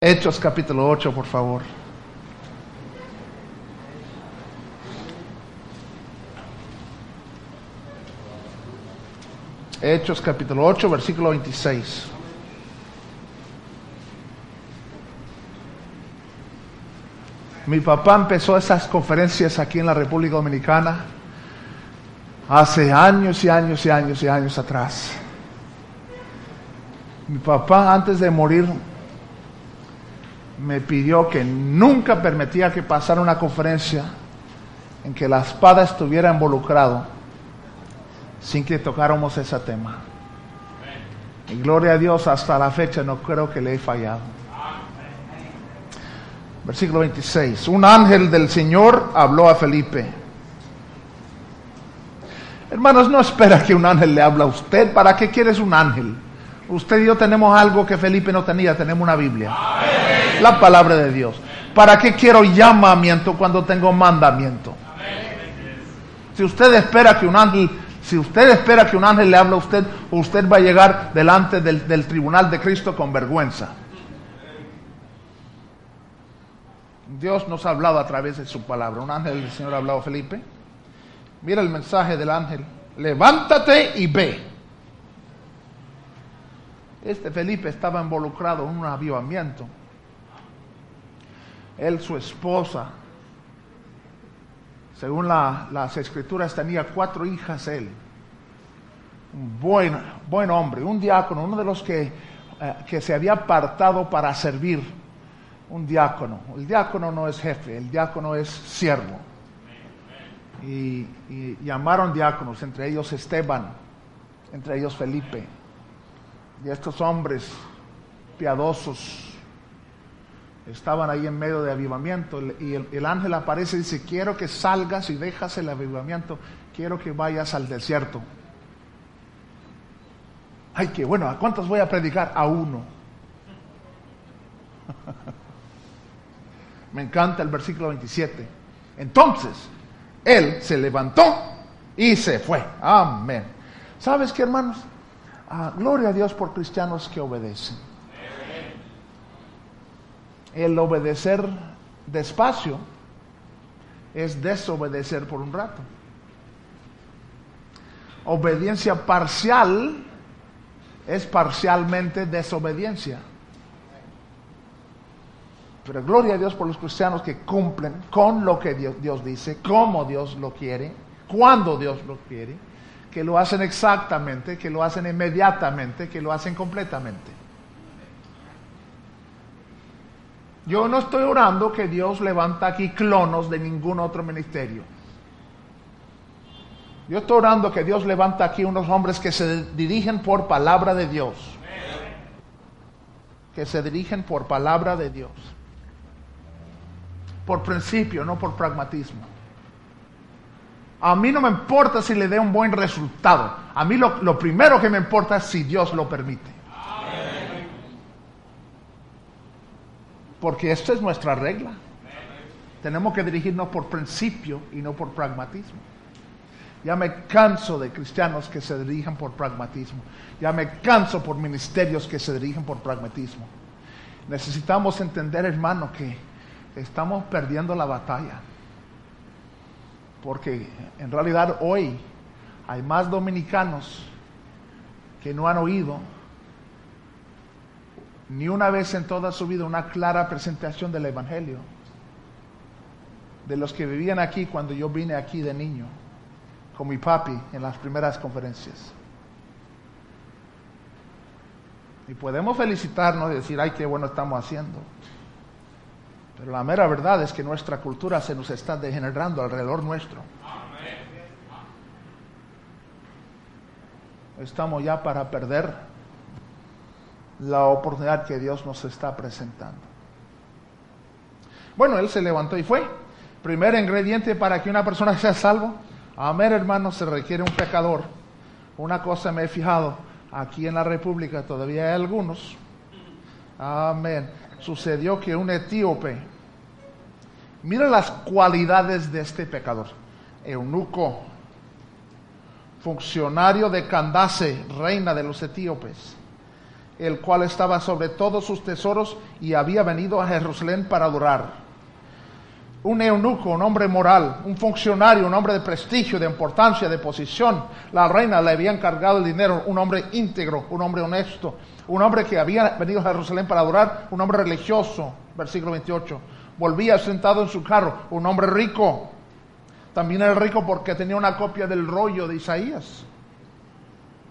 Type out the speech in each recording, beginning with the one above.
Hechos capítulo 8, por favor. Hechos capítulo 8, versículo 26. Mi papá empezó esas conferencias aquí en la República Dominicana hace años y años y años y años atrás. Mi papá antes de morir me pidió que nunca permitía que pasara una conferencia en que la espada estuviera involucrado sin que tocáramos ese tema. Y gloria a Dios, hasta la fecha no creo que le he fallado. Versículo 26. Un ángel del Señor habló a Felipe. Hermanos, no espera que un ángel le hable a usted. ¿Para qué quieres un ángel? Usted y yo tenemos algo que Felipe no tenía, tenemos una Biblia. La palabra de Dios. ¿Para qué quiero llamamiento cuando tengo mandamiento? Si usted espera que un ángel, si usted espera que un ángel le hable a usted, usted va a llegar delante del, del tribunal de Cristo con vergüenza. Dios nos ha hablado a través de su palabra. Un ángel del Señor ha hablado a Felipe. Mira el mensaje del ángel. Levántate y ve. Este Felipe estaba involucrado en un avivamiento. Él, su esposa, según la- las escrituras, tenía cuatro hijas él. Un buen, buen hombre, un diácono, uno de los que, eh, que se había apartado para servir. Un diácono. El diácono no es jefe, el diácono es siervo. Y llamaron diáconos, entre ellos Esteban, entre ellos Felipe. Y estos hombres piadosos estaban ahí en medio de avivamiento y el, el ángel aparece y dice, quiero que salgas y dejas el avivamiento, quiero que vayas al desierto. Ay, que bueno, ¿a cuántos voy a predicar? A uno. Me encanta el versículo 27. Entonces, él se levantó y se fue. Amén. ¿Sabes qué, hermanos? Ah, gloria a Dios por cristianos que obedecen. El obedecer despacio es desobedecer por un rato. Obediencia parcial es parcialmente desobediencia. Pero gloria a Dios por los cristianos que cumplen con lo que Dios, dice, como Dios lo quiere, cuando Dios lo quiere, que lo hacen exactamente, que lo hacen inmediatamente, que lo hacen completamente. Yo no estoy orando que Dios levanta aquí clonos de ningún otro ministerio. Yo estoy orando que Dios levanta aquí unos hombres que se dirigen por palabra de Dios. Que se dirigen por palabra de Dios. Por principio, no por pragmatismo. A mí no me importa si le dé un buen resultado. A mí lo, lo primero que me importa es si Dios lo permite. Porque esta es nuestra regla. Tenemos que dirigirnos por principio y no por pragmatismo. Ya me canso de cristianos que se dirigen por pragmatismo. Ya me canso por ministerios que se dirigen por pragmatismo. Necesitamos entender, hermano, que estamos perdiendo la batalla. Porque en realidad hoy hay más dominicanos que no han oído ni una vez en toda su vida una clara presentación del Evangelio. De los que vivían aquí cuando yo vine aquí de niño, con mi papi en las primeras conferencias. Y podemos felicitarnos y decir, ay, qué bueno estamos haciendo. Pero la mera verdad es que nuestra cultura se nos está degenerando alrededor nuestro. Estamos ya para perder la oportunidad que Dios nos está presentando. Bueno, él se levantó y fue. Primer ingrediente para que una persona sea salvo. Amén, hermano, se requiere un pecador. Una cosa me he fijado, aquí en la República todavía hay algunos. Amén. Sucedió que un etíope, mira las cualidades de este pecador. Eunuco, funcionario de Candace, reina de los etíopes, el cual estaba sobre todos sus tesoros y había venido a Jerusalén para adorar un eunuco, un hombre moral, un funcionario, un hombre de prestigio, de importancia, de posición. La reina le había encargado el dinero, un hombre íntegro, un hombre honesto, un hombre que había venido a Jerusalén para adorar, un hombre religioso, versículo 28. Volvía sentado en su carro, un hombre rico. También era rico porque tenía una copia del rollo de Isaías.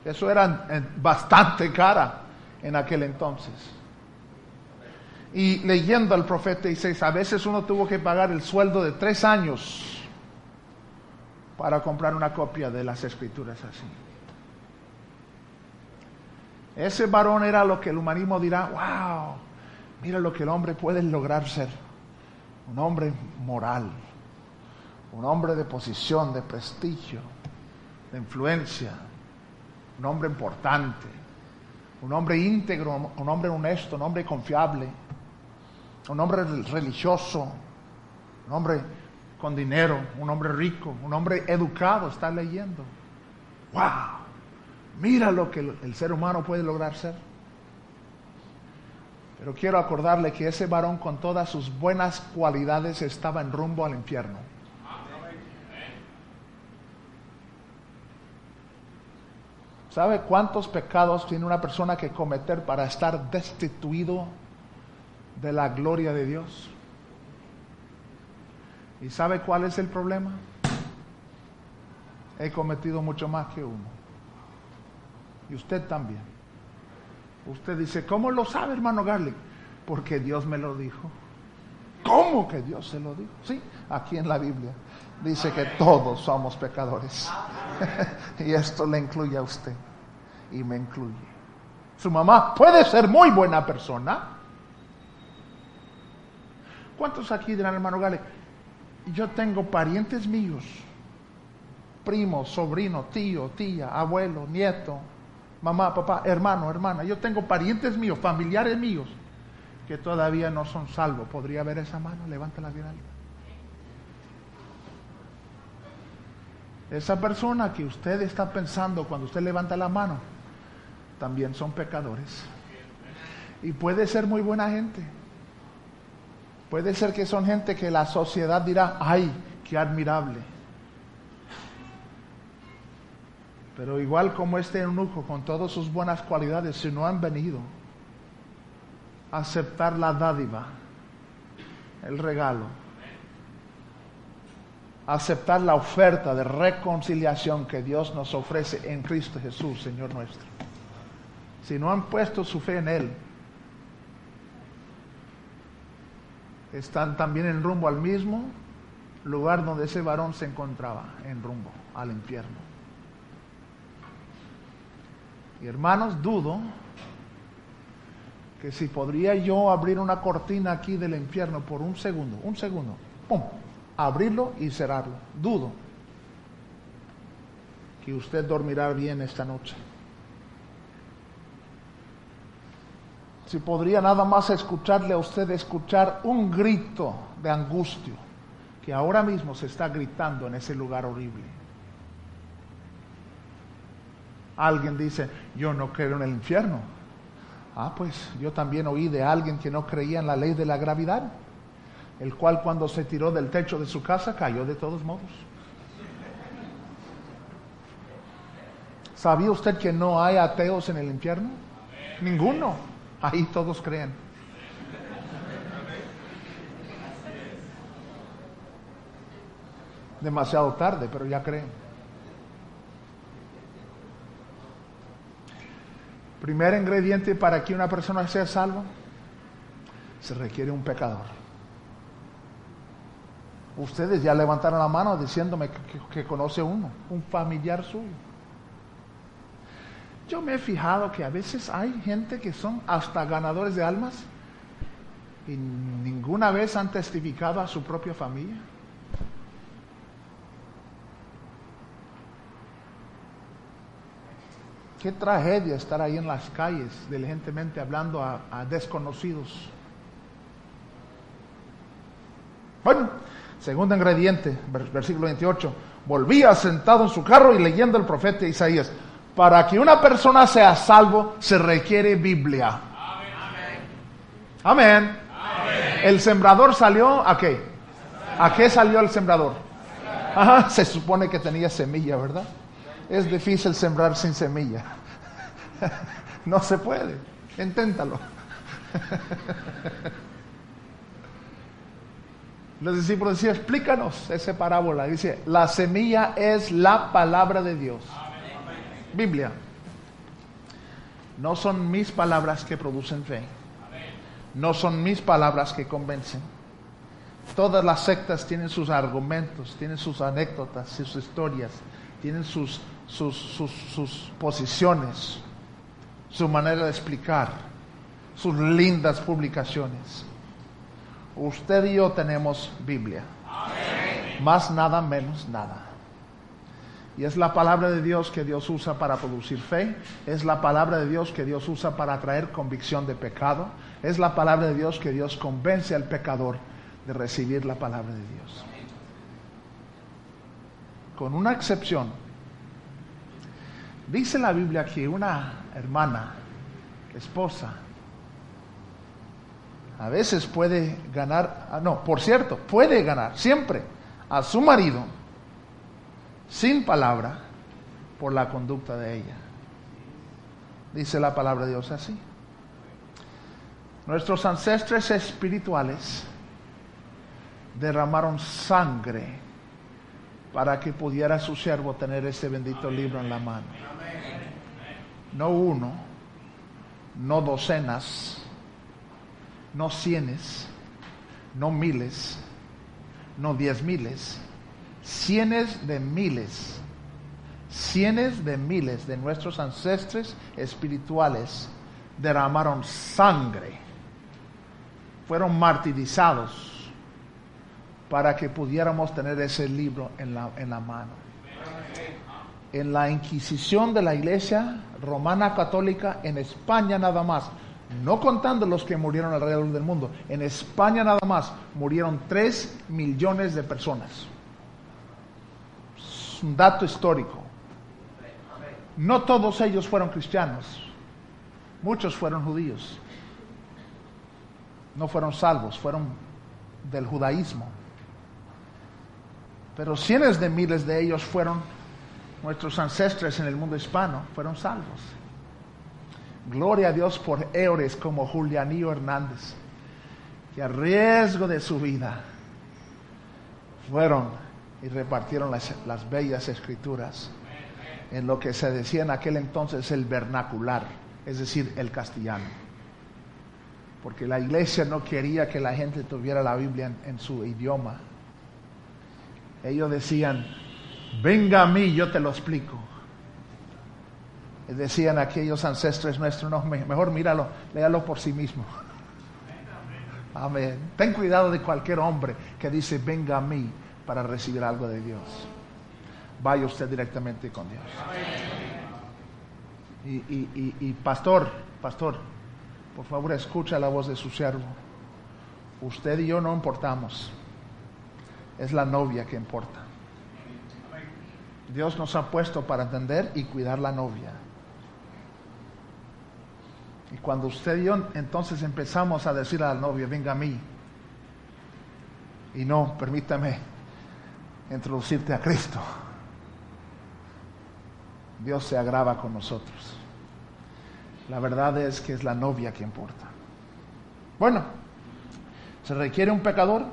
Eso era eh, bastante cara en aquel entonces y leyendo al profeta Isaías, a veces uno tuvo que pagar el sueldo de tres años para comprar una copia de las escrituras así. Ese varón era lo que el humanismo dirá, wow, mira lo que el hombre puede lograr ser. Un hombre moral, un hombre de posición, de prestigio, de influencia, un hombre importante, un hombre íntegro, un hombre honesto, un hombre confiable un hombre religioso, un hombre con dinero, un hombre rico, un hombre educado, está leyendo. ¡Wow! Mira lo que el ser humano puede lograr ser. Pero quiero acordarle que ese varón con todas sus buenas cualidades estaba en rumbo al infierno. ¿Sabe cuántos pecados tiene una persona que cometer para estar destituido de la gloria de Dios. ¿Y sabe cuál es el problema? He cometido mucho más que uno. Y usted también. Usted dice, ¿cómo lo sabe, hermano Garlic? Porque Dios me lo dijo. ¿Cómo que Dios se lo dijo? Sí, aquí en la Biblia dice que todos somos pecadores. y esto le incluye a usted y me incluye. Su mamá puede ser muy buena persona, ¿Cuántos aquí dirán, hermano Gale? Yo tengo parientes míos, primos, sobrinos, tío, tía, abuelo, nieto, mamá, papá, hermano, hermana. Yo tengo parientes míos, familiares míos, que todavía no son salvos. ¿Podría ver esa mano? Levántala bien alta. Esa persona que usted está pensando cuando usted levanta la mano, también son pecadores. Y puede ser muy buena gente Puede ser que son gente que la sociedad dirá, ay, qué admirable. Pero igual como este eunuco, con todas sus buenas cualidades, si no han venido a aceptar la dádiva, el regalo, aceptar la oferta de reconciliación que Dios nos ofrece en Cristo Jesús, Señor nuestro. Si no han puesto su fe en Él, están también en rumbo al mismo lugar donde ese varón se encontraba, en rumbo al infierno. Y hermanos, dudo que si podría yo abrir una cortina aquí del infierno por un segundo, un segundo, ¡pum! Abrirlo y cerrarlo. Dudo que usted dormirá bien esta noche. Si podría nada más escucharle a usted escuchar un grito de angustia que ahora mismo se está gritando en ese lugar horrible. Alguien dice, yo no creo en el infierno. Ah, pues yo también oí de alguien que no creía en la ley de la gravedad, el cual cuando se tiró del techo de su casa cayó de todos modos. ¿Sabía usted que no hay ateos en el infierno? Ninguno. Ahí todos creen. Demasiado tarde, pero ya creen. Primer ingrediente para que una persona sea salva, se requiere un pecador. Ustedes ya levantaron la mano diciéndome que, que conoce uno, un familiar suyo. Yo me he fijado que a veces hay gente que son hasta ganadores de almas ¿Y ninguna vez han testificado a su propia familia? Qué tragedia estar ahí en las calles, diligentemente hablando a, desconocidos. Bueno, segundo ingrediente, vers- versículo 28. Volvía sentado en su carro y leyendo el profeta Isaías. Para que una persona sea salvo se requiere Biblia. Amén. El sembrador salió a qué? ¿A qué salió el sembrador? Ajá, se supone que tenía semilla, ¿verdad? Es difícil sembrar sin semilla. No se puede. Inténtalo. Los discípulos decían, explícanos esa parábola. Dice, la semilla es la palabra de Dios. Biblia. No son mis palabras que producen fe. No son mis palabras que convencen. Todas las sectas tienen sus argumentos, tienen sus anécdotas, sus historias, tienen sus, sus, sus, posiciones, su manera de explicar, sus lindas publicaciones. Usted y yo tenemos Biblia. Más nada, menos nada. Y es la palabra de Dios que Dios usa para producir fe. Es la palabra de Dios que Dios usa para traer convicción de pecado. Es la palabra de Dios que Dios convence al pecador de recibir la palabra de Dios. Con una excepción. Dice la Biblia que una hermana, esposa, a veces puede ganar, ah, no, por cierto, puede ganar siempre a su marido sin palabra por la conducta de ella. Dice la palabra de Dios así. Nuestros ancestres espirituales derramaron sangre para que pudiera su siervo tener ese bendito libro en la mano. No uno, no docenas, no cienes, no miles, no diez miles, cienes de miles, cienes de miles de nuestros ancestres espirituales derramaron sangre, fueron martirizados para que pudiéramos tener ese libro en la, en la mano. En la Inquisición de la Iglesia Romana Católica en España nada más, no contando los que murieron alrededor del mundo, en España nada más murieron 3 millones de personas. Un dato histórico. No todos ellos fueron cristianos, muchos fueron judíos. No fueron salvos, fueron del judaísmo. Pero cientos de miles de ellos fueron nuestros ancestres en el mundo hispano, fueron salvos. Gloria a Dios por héroes como Julianillo Hernández, que a riesgo de su vida fueron y repartieron las, las bellas escrituras en lo que se decía en aquel entonces el vernacular, es decir, el castellano. Porque la iglesia no quería que la gente tuviera la Biblia en, en su idioma. Ellos decían, venga a mí, yo te lo explico. Decían aquellos ancestres nuestros, no, me- mejor míralo, léalo por sí mismo. Amén. Ten cuidado de cualquier hombre que dice, venga a mí para recibir algo de Dios. Vaya usted directamente con Dios. Y, y- y- pastor, pastor, por favor escucha la voz de su siervo. Usted y yo no importamos. Es la novia que importa. Dios nos ha puesto para entender y cuidar la novia. Y cuando usted y yo entonces empezamos a decir a la novia, venga a mí, y no, permítame introducirte a Cristo, Dios se agrava con nosotros. La verdad es que es la novia que importa. Bueno, ¿se requiere un pecador?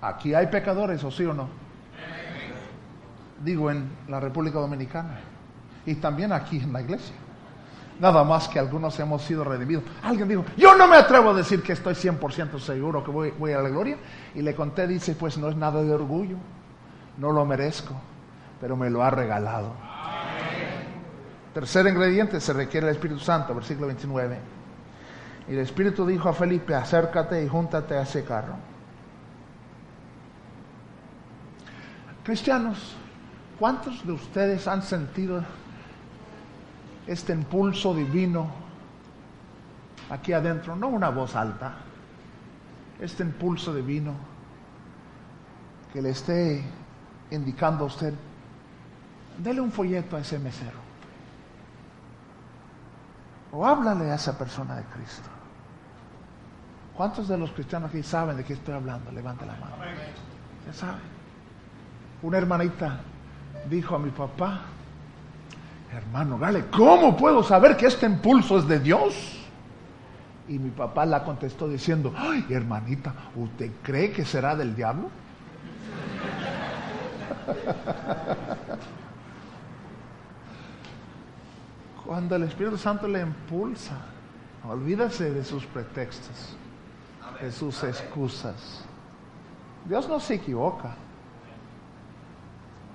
Aquí hay pecadores, ¿o sí o no? Digo, en la República Dominicana. Y también aquí en la iglesia. Nada más que algunos hemos sido redimidos. Alguien dijo, yo no me atrevo a decir que estoy 100% seguro que voy, voy a la gloria. Y le conté, dice, pues no es nada de orgullo. No lo merezco, pero me lo ha regalado. Tercer ingrediente, se requiere el Espíritu Santo, versículo 29. Y el Espíritu dijo a Felipe, acércate y júntate a ese carro. Cristianos, ¿cuántos de ustedes han sentido este impulso divino aquí adentro? No una voz alta, este impulso divino que le esté indicando a usted, dele un folleto a ese mesero. O háblale a esa persona de Cristo. ¿Cuántos de los cristianos aquí saben de qué estoy hablando? Levante la mano. Ya saben. Una hermanita dijo a mi papá, hermano Gale, ¿cómo puedo saber que este impulso es de Dios? Y mi papá la contestó diciendo, ay hermanita, ¿usted cree que será del diablo? Cuando el Espíritu Santo le impulsa, olvídese de sus pretextos, de sus excusas. Dios no se equivoca.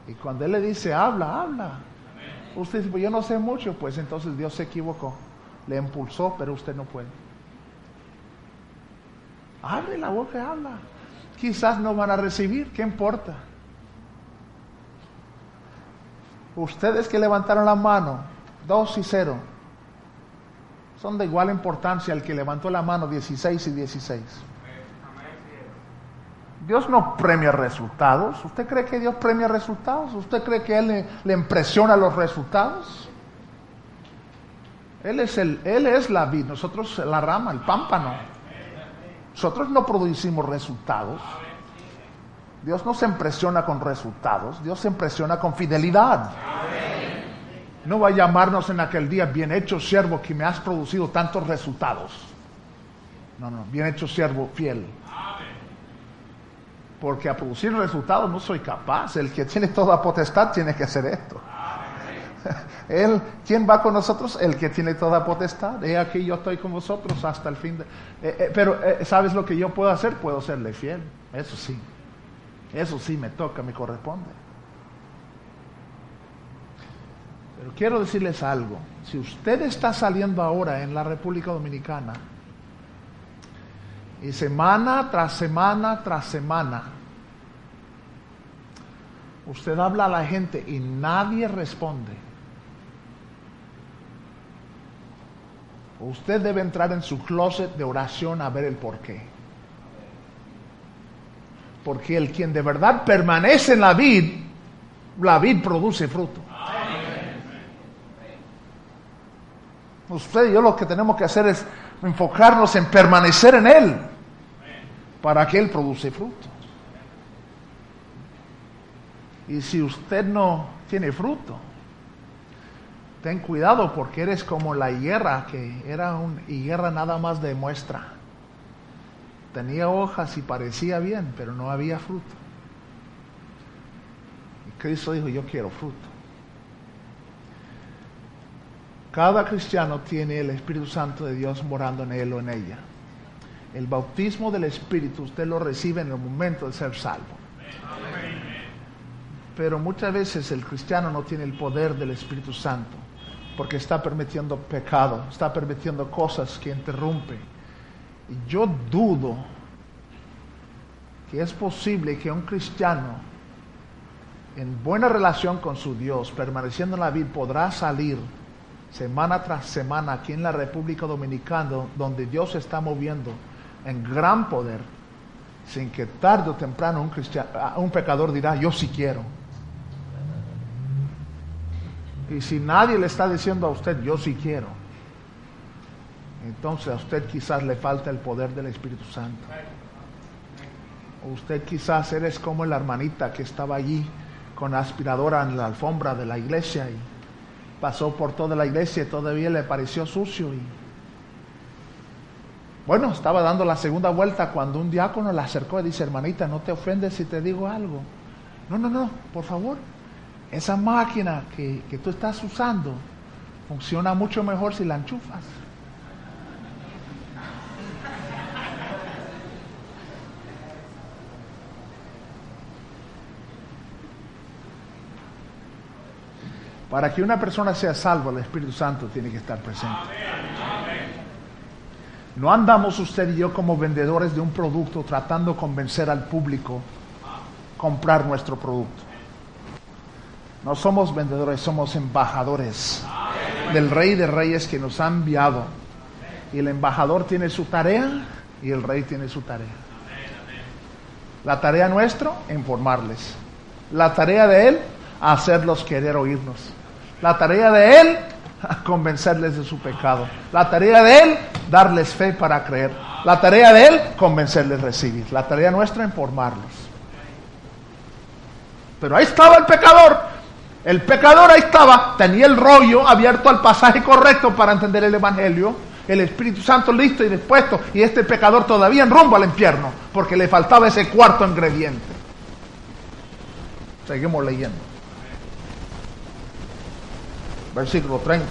Y cuando Él le dice, habla, habla. Usted dice, pues yo no sé mucho, pues entonces Dios se equivocó. Le impulsó, pero usted no puede. Abre la boca habla. Quizás no van a recibir, ¿qué importa? Ustedes que levantaron la mano, dos y cero, son de igual importancia al que levantó la mano 16 y 16. Dios no premia resultados. ¿Usted cree que Dios premia resultados? ¿Usted cree que Él le, impresiona los resultados? Él es, el, él es la vid, nosotros la rama, el pámpano. Nosotros no producimos resultados. Dios no se impresiona con resultados, Dios se impresiona con fidelidad. No va a llamarnos en aquel día, bien hecho siervo que me has producido tantos resultados. No, no, bien hecho siervo fiel porque a producir resultados no soy capaz. El que tiene toda potestad tiene que hacer esto. Él, ¿quién va con nosotros? El que tiene toda potestad. He aquí yo estoy con vosotros hasta el fin de... Eh, eh, pero, eh, ¿sabes lo que yo puedo hacer? Puedo serle fiel. Eso sí. Eso sí me toca, me corresponde. Pero quiero decirles algo. Si usted está saliendo ahora en la República Dominicana y semana tras semana tras semana, usted habla a la gente y nadie responde. Usted debe entrar en su closet de oración a ver el porqué. Porque el quien de verdad permanece en la vid, la vid produce fruto. Usted y yo lo que tenemos que hacer es enfocarnos en permanecer en Él para que Él produce fruto. Y si usted no tiene fruto, ten cuidado porque eres como la higuera, que era una higuera nada más de muestra. Tenía hojas y parecía bien, pero no había fruto. Y Cristo dijo, yo quiero fruto. Cada cristiano tiene el Espíritu Santo de Dios morando en él o en ella. El bautismo del Espíritu usted lo recibe en el momento de ser salvo. Pero muchas veces el cristiano no tiene el poder del Espíritu Santo porque está permitiendo pecado, está permitiendo cosas que interrumpen. Y yo dudo que es posible que un cristiano en buena relación con su Dios, permaneciendo en la vida, podrá salir semana tras semana aquí en la República Dominicana, donde Dios se está moviendo en gran poder, sin que tarde o temprano un, un pecador dirá, yo sí quiero. Y si nadie le está diciendo a usted, yo sí quiero, entonces a usted quizás le falta el poder del Espíritu Santo. usted quizás eres como la hermanita que estaba allí con aspiradora en la alfombra de la iglesia y pasó por toda la iglesia y todavía le pareció sucio bueno, estaba dando la segunda vuelta cuando un diácono la acercó y dice, hermanita, no te ofendes si te digo algo. No, no, no, por favor. Esa máquina que, que tú estás usando funciona mucho mejor si la enchufas. Para que una persona sea salva, el Espíritu Santo tiene que estar presente. No andamos usted y yo como vendedores de un producto tratando de convencer al público comprar nuestro producto. No somos vendedores, somos embajadores del Rey de Reyes que nos ha enviado. Y el embajador tiene su tarea y el Rey tiene su tarea. La tarea nuestra, informarles. La tarea de Él, hacerlos querer oírnos. La tarea de Él, convencerles de su pecado. La tarea de Él, darles fe para creer. La tarea de Él, convencerles recibir. La tarea nuestra, informarlos. Pero ahí estaba el pecador. El pecador ahí estaba, tenía el rollo abierto al pasaje correcto para entender el Evangelio, el Espíritu Santo listo y dispuesto, y este pecador todavía en rumbo al infierno, porque le faltaba ese cuarto ingrediente. Seguimos leyendo. Versículo 30.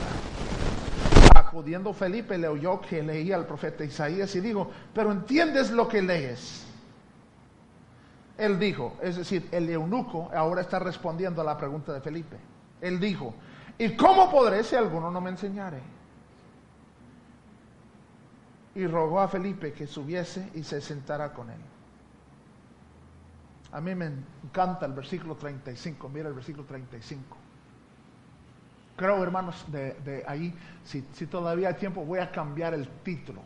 Acudiendo Felipe le oyó que leía al profeta Isaías y dijo, pero ¿entiendes lo que lees? Él dijo, es decir, el eunuco ahora está respondiendo a la pregunta de Felipe. Él dijo, ¿y cómo podré si alguno no me enseñare? Y rogó a Felipe que subiese y se sentara con él. A mí me encanta el versículo 35, mira el versículo 35. Creo, hermanos, de, ahí, si, si todavía hay tiempo, voy a cambiar el título.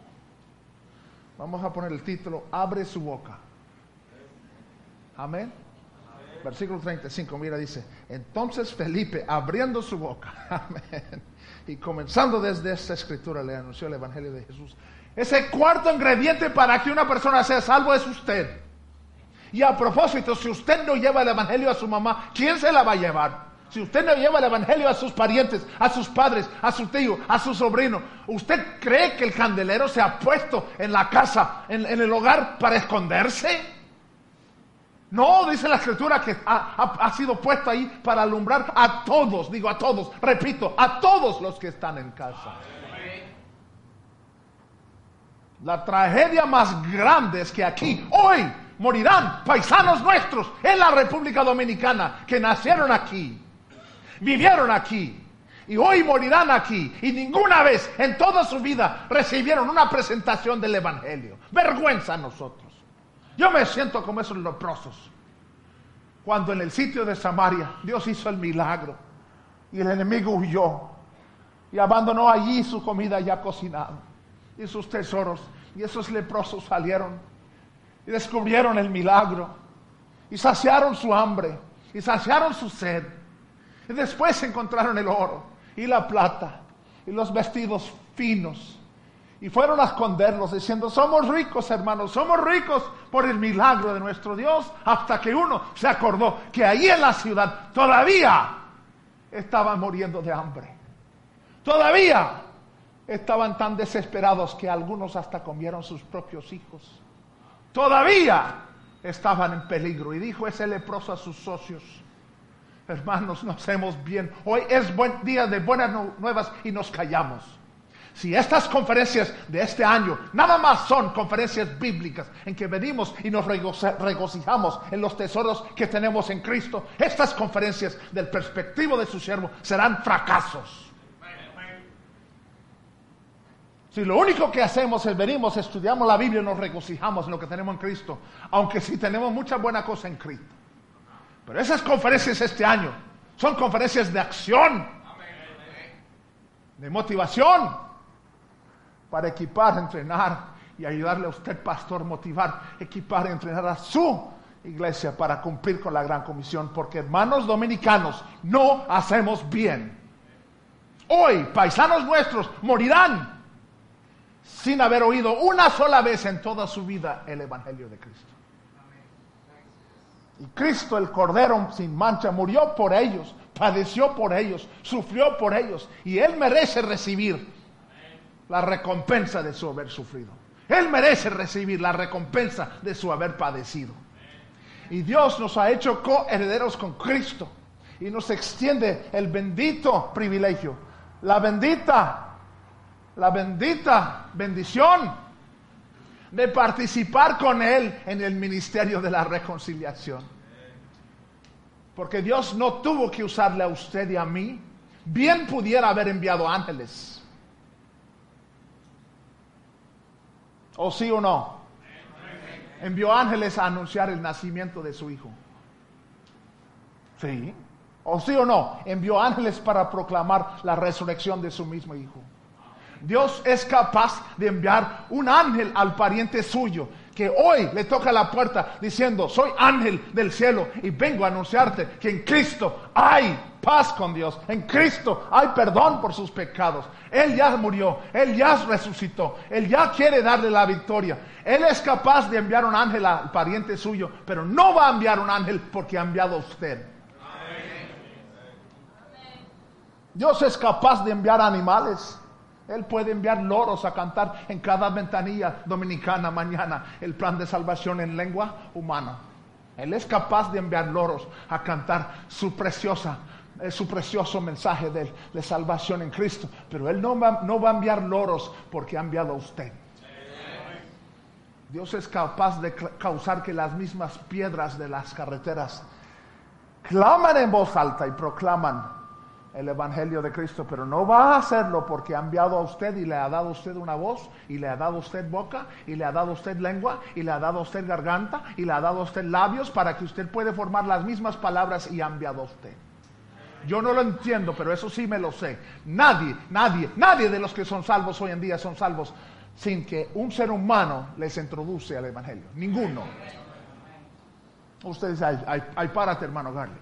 Vamos a poner el título, Abre su boca. Amén. Versículo 35, mira, dice, entonces Felipe, abriendo su boca, amén, y comenzando desde esta escritura, le anunció el Evangelio de Jesús. Ese cuarto ingrediente para que una persona sea salvo es usted. Y a propósito, si usted no lleva el Evangelio a su mamá, ¿quién se la va a llevar? Si usted no lleva el Evangelio a sus parientes, a sus padres, a su tío, a su sobrino, ¿usted cree que el candelero se ha puesto en la casa, en, en el hogar, para esconderse? No, dice la escritura que ha, sido puesto ahí para alumbrar a todos, digo a todos, repito, a todos los que están en casa. La tragedia más grande es que aquí, hoy, morirán paisanos nuestros en la República Dominicana que nacieron aquí, vivieron aquí, y hoy morirán aquí y ninguna vez en toda su vida recibieron una presentación del Evangelio. Vergüenza a nosotros. Yo me siento como esos leprosos. Cuando en el sitio de Samaria Dios hizo el milagro y el enemigo huyó y abandonó allí su comida ya cocinada y sus tesoros. Y esos leprosos salieron y descubrieron el milagro y saciaron su hambre y saciaron su sed. Y después encontraron el oro y la plata y los vestidos finos y fueron a esconderlos diciendo, somos ricos hermanos, somos ricos por el milagro de nuestro Dios, hasta que uno se acordó que ahí en la ciudad todavía estaban muriendo de hambre. Todavía estaban tan desesperados que algunos hasta comieron sus propios hijos. Todavía estaban en peligro. Y dijo ese leproso a sus socios, hermanos, nos hacemos bien. Hoy es buen día de buenas nuevas y nos callamos. Si estas conferencias de este año nada más son conferencias bíblicas en que venimos y nos regocijamos en los tesoros que tenemos en Cristo, estas conferencias del perspectivo de su siervo serán fracasos. Si lo único que hacemos es venimos, estudiamos la Biblia y nos regocijamos en lo que tenemos en Cristo, aunque sí tenemos mucha buena cosa en Cristo. Pero esas conferencias este año son conferencias de acción, de motivación, para equipar, entrenar y ayudarle a usted, pastor, motivar, equipar entrenar a su iglesia para cumplir con la gran comisión, porque hermanos dominicanos, no hacemos bien. Hoy, paisanos nuestros morirán sin haber oído una sola vez en toda su vida el Evangelio de Cristo. Y Cristo, el Cordero sin mancha, murió por ellos, padeció por ellos, sufrió por ellos, y Él merece recibir la recompensa de su haber sufrido. Él merece recibir la recompensa de su haber padecido. Y Dios nos ha hecho coherederos con Cristo y nos extiende el bendito privilegio, la bendita, la bendita bendición de participar con Él en el ministerio de la reconciliación. Porque Dios no tuvo que usarle a usted y a mí, bien pudiera haber enviado ángeles ¿O sí o no? Envió ángeles a anunciar el nacimiento de su hijo. Sí. ¿O sí o no? Envió ángeles para proclamar la resurrección de su mismo hijo. Dios es capaz de enviar un ángel al pariente suyo que hoy le toca la puerta diciendo, soy ángel del cielo y vengo a anunciarte que en Cristo hay paz con Dios, en Cristo hay perdón por sus pecados. Él ya murió, Él ya resucitó, Él ya quiere darle la victoria. Él es capaz de enviar un ángel al pariente suyo, pero no va a enviar un ángel porque ha enviado a usted. Dios es capaz de enviar animales. Él puede enviar loros a cantar en cada ventanilla dominicana mañana el plan de salvación en lengua humana. Él es capaz de enviar loros a cantar su preciosa, eh, su precioso mensaje de, de, salvación en Cristo. Pero Él no va, no va a enviar loros porque ha enviado a usted. Dios es capaz de causar que las mismas piedras de las carreteras claman en voz alta y proclaman el Evangelio de Cristo, pero no va a hacerlo porque ha enviado a usted y le ha dado a usted una voz, y le ha dado a usted boca, y le ha dado a usted lengua, y le ha dado a usted garganta, y le ha dado a usted labios para que usted pueda formar las mismas palabras y ha enviado a usted. Yo no lo entiendo, pero eso sí me lo sé. Nadie, nadie, nadie de los que son salvos hoy en día son salvos sin que un ser humano les introduce al Evangelio. Ninguno. Ustedes, hay, hay, hay párate, hermano Garlic.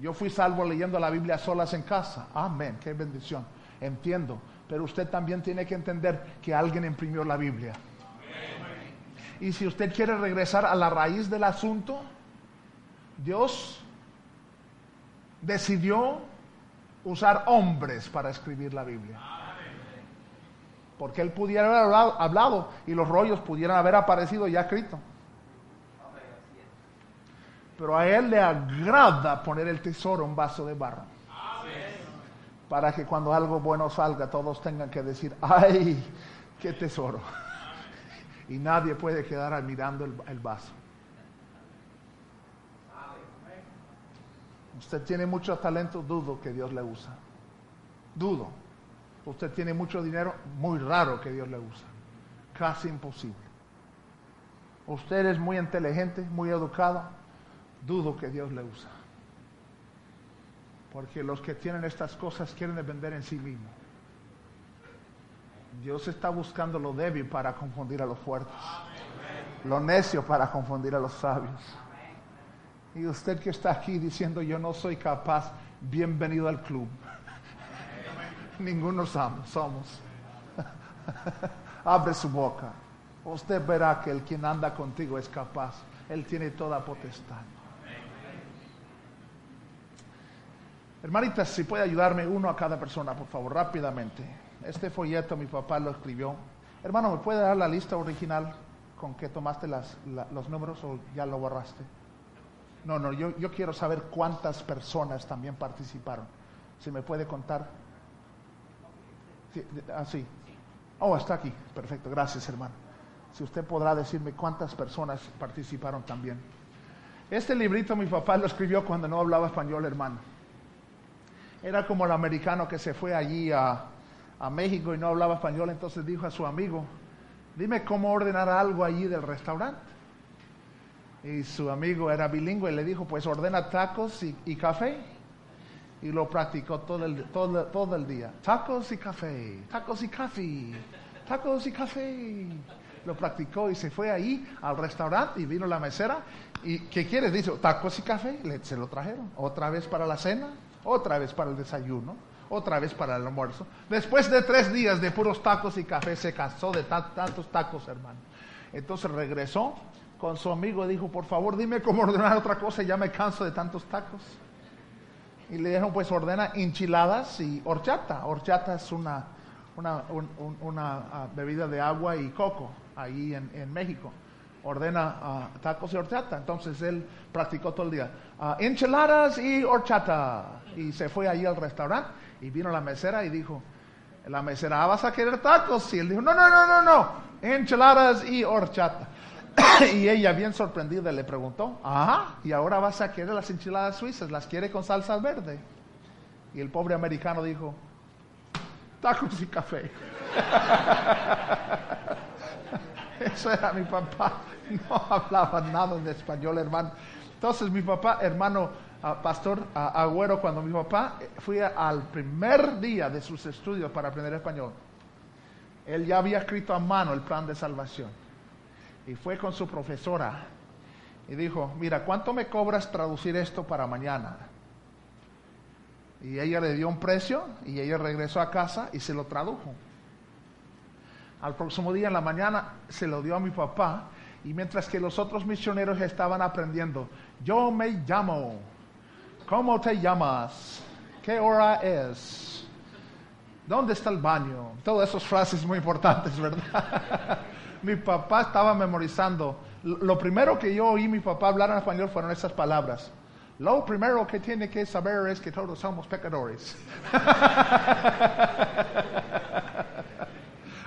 Yo fui salvo leyendo la Biblia solas en casa. Amén, qué bendición. Entiendo. Pero usted también tiene que entender que alguien imprimió la Biblia. Y si usted quiere regresar a la raíz del asunto, Dios decidió usar hombres para escribir la Biblia. Porque Él pudiera haber hablado, y los rollos pudieran haber aparecido ya escritos. Pero a Él le agrada poner el tesoro en un vaso de barro. Para que cuando algo bueno salga, todos tengan que decir, ¡ay, qué tesoro! Y nadie puede quedar mirando el vaso. Usted tiene mucho talento, dudo que Dios le usa. Dudo. Usted tiene mucho dinero, muy raro que Dios le usa. Casi imposible. Usted es muy inteligente, muy educado, dudo que Dios le usa. Porque los que tienen estas cosas quieren vender en sí mismos. Dios está buscando lo débil para confundir a los fuertes. Lo necio para confundir a los sabios. Y usted que está aquí diciendo yo no soy capaz, bienvenido al club. Ninguno somos. somos. Abre su boca. Usted verá que el quien anda contigo es capaz. Él tiene toda potestad. Hermanitas, si puede ayudarme uno a cada persona, por favor, rápidamente. Este folleto mi papá lo escribió. Hermano, ¿me puede dar la lista original con que tomaste las, la, los números o ya lo borraste? No, no, yo, yo quiero saber cuántas personas también participaron. Si me puede contar. Sí, ah, sí. Oh, está aquí. Perfecto, gracias hermano. Si usted podrá decirme cuántas personas participaron también. Este librito mi papá lo escribió cuando no hablaba español, hermano. Era como el americano que se fue allí a, a México y no hablaba español, entonces dijo a su amigo, dime cómo ordenar algo allí del restaurante. Y su amigo era bilingüe y le dijo, pues ordena tacos y, y café. Y lo practicó todo el, todo, todo el día. Tacos y café, tacos y café, tacos y café. Lo practicó y se fue ahí al restaurante y vino la mesera. ¿Y qué quieres? Dice, tacos y café. Le, se lo trajeron. Otra vez para la cena, otra vez para el desayuno, otra vez para el almuerzo. Después de tres días de puros tacos y café, se cansó de tantos tacos, hermano. Entonces regresó con su amigo dijo, por favor, dime cómo ordenar otra cosa, ya me canso de tantos tacos. Y le dijeron, pues ordena enchiladas y horchata. Horchata es una, una, un, un, una uh, bebida de agua y coco ahí en, en México. Ordena uh, tacos y horchata. Entonces él practicó todo el día. Uh, enchiladas y horchata. Y se fue allí al restaurante y vino la mesera y dijo, la mesera, ¿vas a querer tacos? Y él dijo, no, no, no, no, no, enchiladas y horchata. y ella, bien sorprendida, le preguntó, ajá, y ahora vas a querer las enchiladas suizas, las quiere con salsa verde. Y el pobre americano dijo, tacos y café. Eso era mi papá. No hablaba nada de español, hermano. Entonces mi papá, hermano ah, pastor ah, Agüero, cuando mi papá eh, fue al primer día de sus estudios para aprender español, él ya había escrito a mano el plan de salvación. Y fue con su profesora y dijo, mira, ¿cuánto me cobras traducir esto para mañana? Y ella le dio un precio y ella regresó a casa y se lo tradujo. Al próximo día en la mañana se lo dio a mi papá y mientras que los otros misioneros estaban aprendiendo, yo me llamo, ¿cómo te llamas? ¿Qué hora es? ¿Dónde está el baño? Todas esas frases muy importantes, ¿verdad? mi papá estaba memorizando. Lo primero que yo oí mi papá hablar en español fueron esas palabras. Lo primero que tiene que saber es que todos somos pecadores.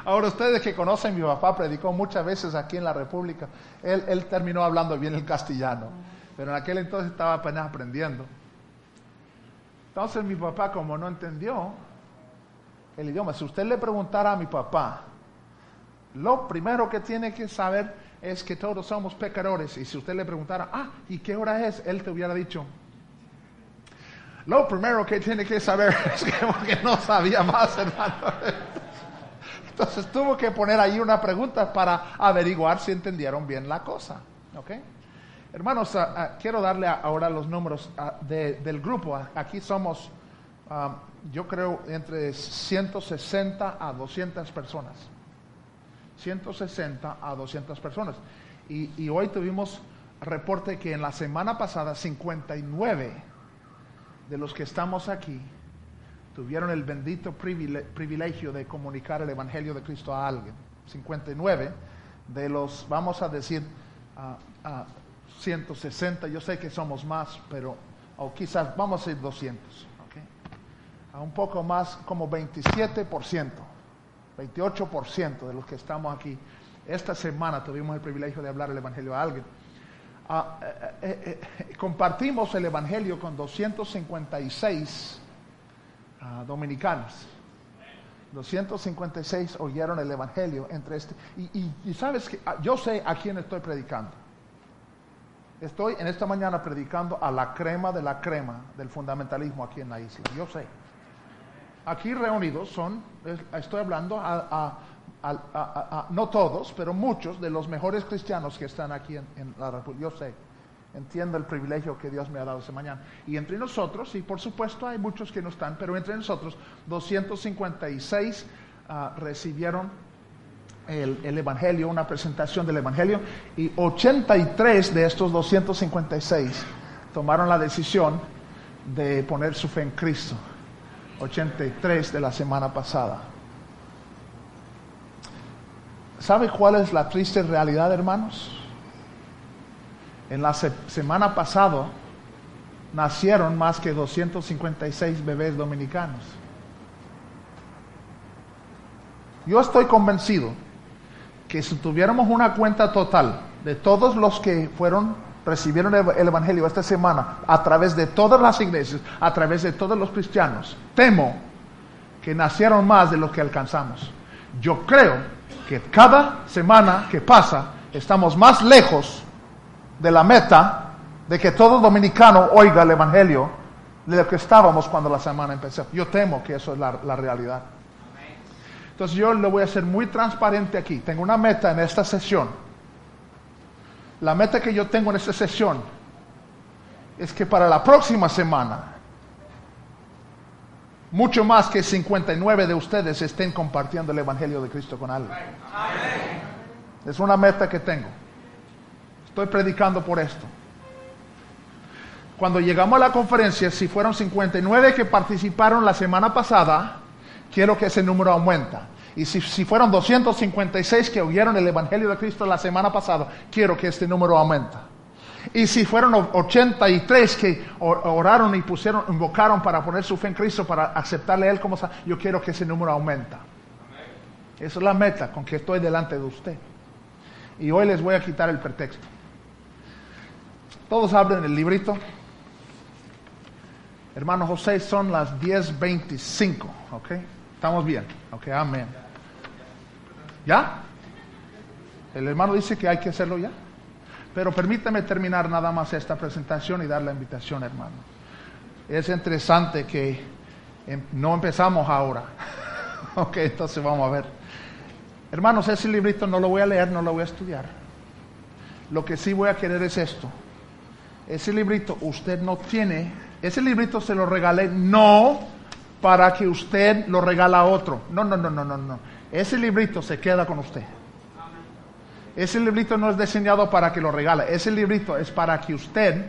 Ahora ustedes que conocen, mi papá predicó muchas veces aquí en la República. Él, él terminó hablando bien el castellano, pero en aquel entonces estaba apenas aprendiendo. Entonces mi papá, como no entendió el idioma, si usted le preguntara a mi papá, lo primero que tiene que saber es que todos somos pecadores. Y si usted le preguntara, ah, ¿y qué hora es? Él te hubiera dicho, lo primero que tiene que saber es que, no sabía más, hermano. Entonces tuvo que poner ahí una pregunta para averiguar si entendieron bien la cosa. ¿Ok? Hermanos, ah, quiero darle ahora los números del grupo. Aquí somos, yo creo, entre 160 a 200 personas. 160 a 200 personas. Y, y hoy tuvimos reporte que en la semana pasada 59 de los que estamos aquí tuvieron el bendito privilegio de comunicar el Evangelio de Cristo a alguien. 59 de los, vamos a decir, a 160, yo sé que somos más, pero o quizás vamos a decir 200, a un poco más, como 27%, 28% de los que estamos aquí. Esta semana tuvimos el privilegio de hablar el Evangelio a alguien. Ah, eh, eh, eh, compartimos el Evangelio con 256 uh, dominicanos. 256 oyeron el Evangelio entre este. Y, sabes que ah, yo sé a quién estoy predicando. Estoy en esta mañana predicando a la crema de la crema del fundamentalismo aquí en la isla. Yo sé. Aquí reunidos son, estoy hablando no todos, pero muchos de los mejores cristianos que están aquí en, la República. Yo sé. Entiendo el privilegio que Dios me ha dado esta mañana. Y entre nosotros, y por supuesto hay muchos que no están, pero entre nosotros 256 ah, recibieron el, Evangelio, una presentación del Evangelio, y 83 de estos 256 tomaron la decisión de poner su fe en Cristo. 83 de la semana pasada. ¿Sabe cuál es la triste realidad, hermanos? En la semana pasada nacieron más que 256 bebés dominicanos. Yo estoy convencido que si tuviéramos una cuenta total de todos los que fueron recibieron el evangelio esta semana a través de todas las iglesias, a través de todos los cristianos, temo que nacieron más de lo que alcanzamos. Yo creo que cada semana que pasa estamos más lejos de la meta de que todo dominicano oiga el Evangelio de lo que estábamos cuando la semana empezó. Yo temo que eso es la, realidad. Entonces yo lo voy a hacer muy transparente aquí. Tengo una meta en esta sesión. La meta que yo tengo en esta sesión es que para la próxima semana, mucho más que 59 de ustedes estén compartiendo el Evangelio de Cristo con alguien. Es una meta que tengo. Estoy predicando por esto. Cuando llegamos a la conferencia, si fueron 59 que participaron la semana pasada, quiero que ese número aumenta. Y si, si, fueron 256 que oyeron el Evangelio de Cristo la semana pasada, quiero que este número aumenta. Y si fueron 83 que oraron y pusieron, invocaron para poner su fe en Cristo, para aceptarle a Él como yo quiero que ese número aumenta. Esa es la meta con que estoy delante de usted. Y hoy les voy a quitar el pretexto. Todos abren el librito. Hermano José, son las 10.25, ¿ok? Estamos bien, ¿ok? Amén. ¿Ya? El hermano dice que hay que hacerlo ya. Pero permítame terminar nada más esta presentación y dar la invitación, hermano. Es interesante que em, no empezamos ahora. ok, entonces vamos a ver. Hermanos, ese librito no lo voy a leer, no lo voy a estudiar. Lo que sí voy a querer es esto. Ese librito usted no tiene, ese librito se lo regalé no para que usted lo regala a otro. No, no, no, no, no, no. Ese librito se queda con usted. Ese librito no es diseñado para que lo regale. Ese librito es para que usted,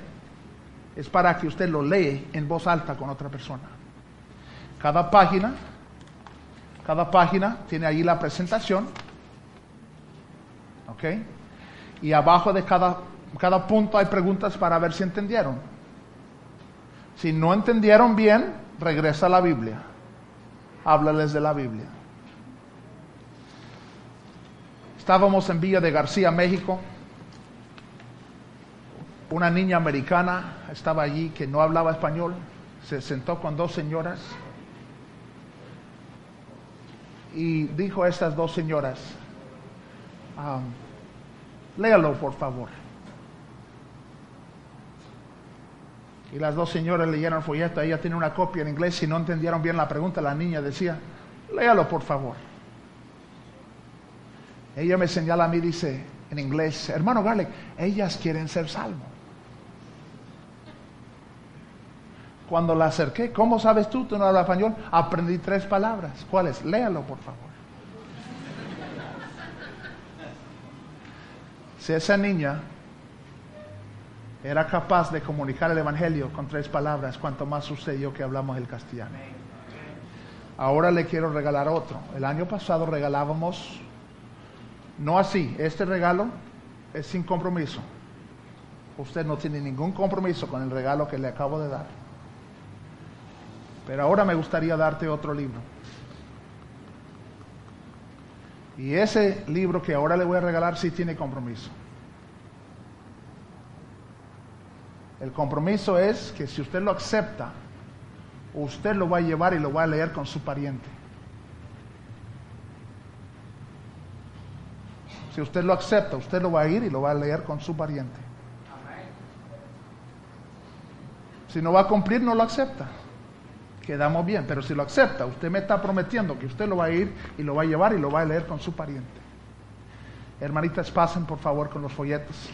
es para que usted lo lee en voz alta con otra persona. Cada página, cada página tiene ahí la presentación. ¿Ok? Y abajo de cada, cada punto hay preguntas para ver si entendieron. Si no entendieron bien, regresa a la Biblia. Háblales de la Biblia. Estábamos en Villa de García, México. Una niña americana estaba allí que no hablaba español. Se sentó con dos señoras y dijo a estas dos señoras, um, léalo por favor. Y las dos señoras leyeron el folleto, ella tiene una copia en inglés, si no entendieron bien la pregunta, la niña decía, léalo por favor. Ella me señala a mí, dice en inglés, hermano Garlic, ellas quieren ser salvos. Cuando la acerqué, ¿cómo sabes tú? Tú no hablas español. Aprendí tres palabras. ¿Cuáles? Léalo, por favor. Si esa niña era capaz de comunicar el Evangelio con tres palabras, cuanto más yo que hablamos el castellano. Ahora le quiero regalar otro. El año pasado regalábamos no así, este regalo es sin compromiso. Usted no tiene ningún compromiso con el regalo que le acabo de dar. Pero ahora me gustaría darte otro libro. Y ese libro que ahora le voy a regalar sí tiene compromiso. El compromiso es que si usted lo acepta, usted lo va a llevar y lo va a leer con su pariente. Si usted lo acepta, usted lo va a ir y lo va a leer con su pariente. Si no va a cumplir, no lo acepta. Quedamos bien, pero si lo acepta, usted me está prometiendo que usted lo va a ir y lo va a llevar y lo va a leer con su pariente. Hermanitas, pasen por favor con los folletos.